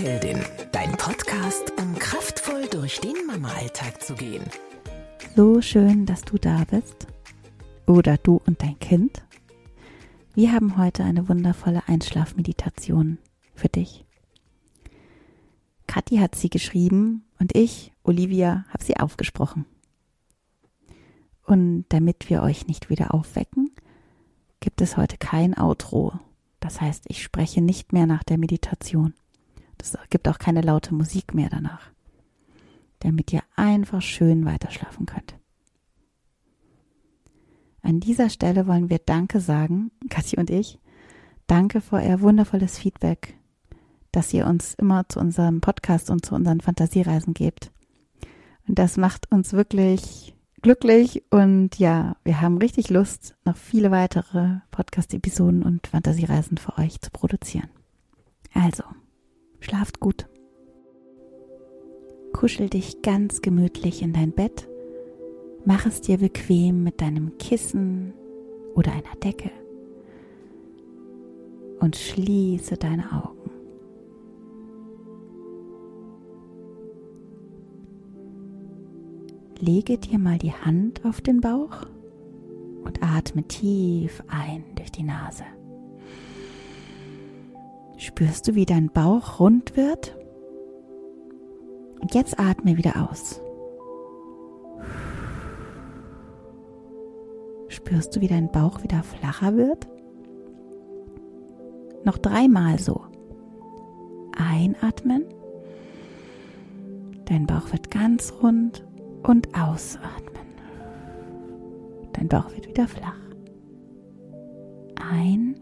Mama-Heldin, dein Podcast, um kraftvoll durch den Mama-Alltag zu gehen. So schön, dass du da bist. Oder du und dein Kind. Wir haben heute eine wundervolle Einschlafmeditation für dich. Kathi hat sie geschrieben und ich, Olivia, habe sie aufgesprochen. Und damit wir euch nicht wieder aufwecken, gibt es heute kein Outro. Das heißt, ich spreche nicht mehr nach der Meditation. Es gibt auch keine laute Musik mehr danach, damit ihr einfach schön weiterschlafen könnt. An dieser Stelle wollen wir Danke sagen, Kathi und ich. Danke für euer wundervolles Feedback, dass ihr uns immer zu unserem Podcast und zu unseren Fantasiereisen gebt. Und das macht uns wirklich glücklich und ja, wir haben richtig Lust, noch viele weitere Podcast-Episoden und Fantasiereisen für euch zu produzieren. Also, Schlaft gut. Kuschel dich ganz gemütlich in dein Bett. Mach es dir bequem mit deinem Kissen oder einer Decke. Und schließe deine Augen. Lege dir mal die Hand auf den Bauch und atme tief ein durch die Nase. Spürst du, wie dein Bauch rund wird? Und jetzt atme wieder aus. Spürst du, wie dein Bauch wieder flacher wird? Noch dreimal so. Einatmen. Dein Bauch wird ganz rund und ausatmen. Dein Bauch wird wieder flach. Ein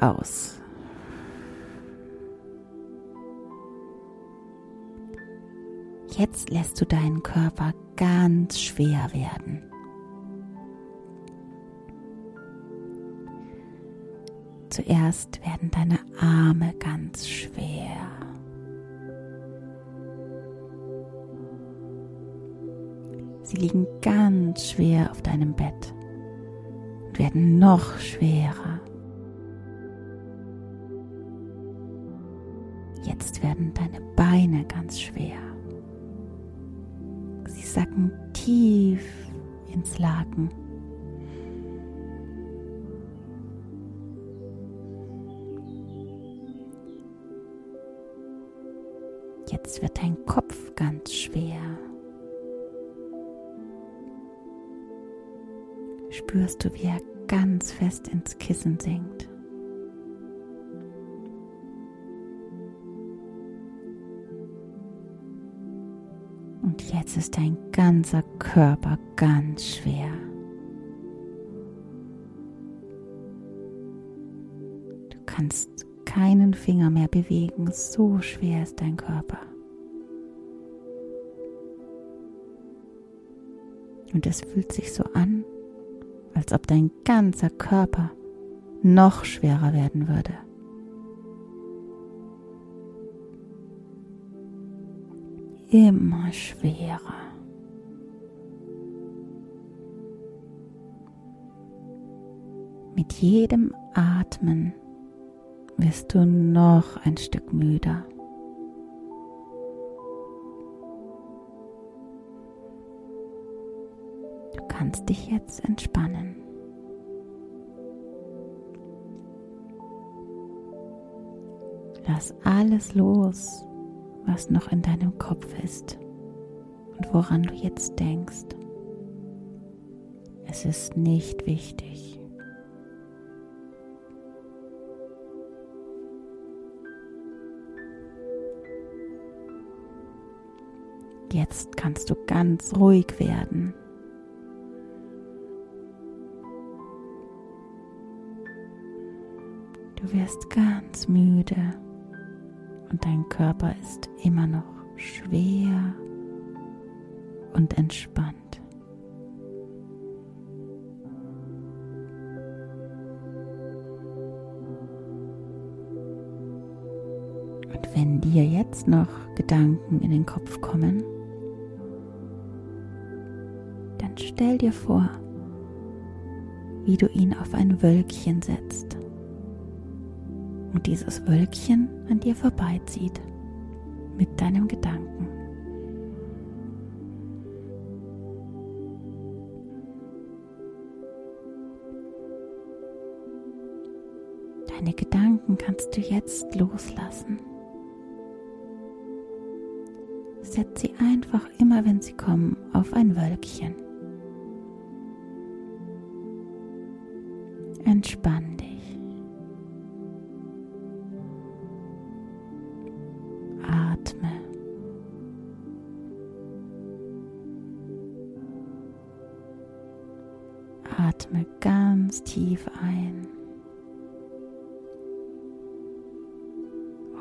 aus. Jetzt lässt du deinen Körper ganz schwer werden. Zuerst werden deine Arme ganz schwer. Sie liegen ganz schwer auf deinem Bett und werden noch schwerer. Jetzt werden deine Beine ganz schwer. Sie sacken tief ins Laken. Jetzt wird dein Kopf ganz schwer. spürst du, wie er ganz fest ins Kissen sinkt. Jetzt ist dein ganzer Körper ganz schwer. Du kannst keinen Finger mehr bewegen, so schwer ist dein Körper. Und es fühlt sich so an, als ob dein ganzer Körper noch schwerer werden würde. Immer schwerer. Mit jedem Atmen wirst du noch ein Stück müder. kannst dich jetzt entspannen. Lass alles los, was noch in deinem Kopf ist und woran du jetzt denkst. Es ist nicht wichtig. Jetzt kannst du ganz ruhig werden. Du wirst ganz müde und dein Körper ist immer noch schwer und entspannt. Und wenn dir jetzt noch Gedanken in den Kopf kommen, dann stell dir vor, wie du ihn auf ein Wölkchen setzt und dieses Wölkchen an dir vorbeizieht mit deinem Gedanken. Deine Gedanken kannst du jetzt loslassen. Setz sie einfach immer, wenn sie kommen, auf ein Wölkchen. Entspann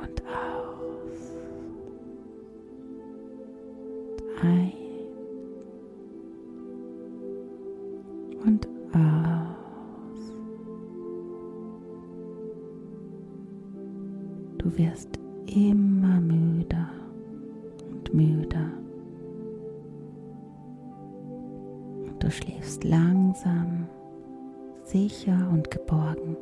Und aus. Ein. Und aus. Du wirst immer müder und müder. Und du schläfst langsam, sicher und geborgen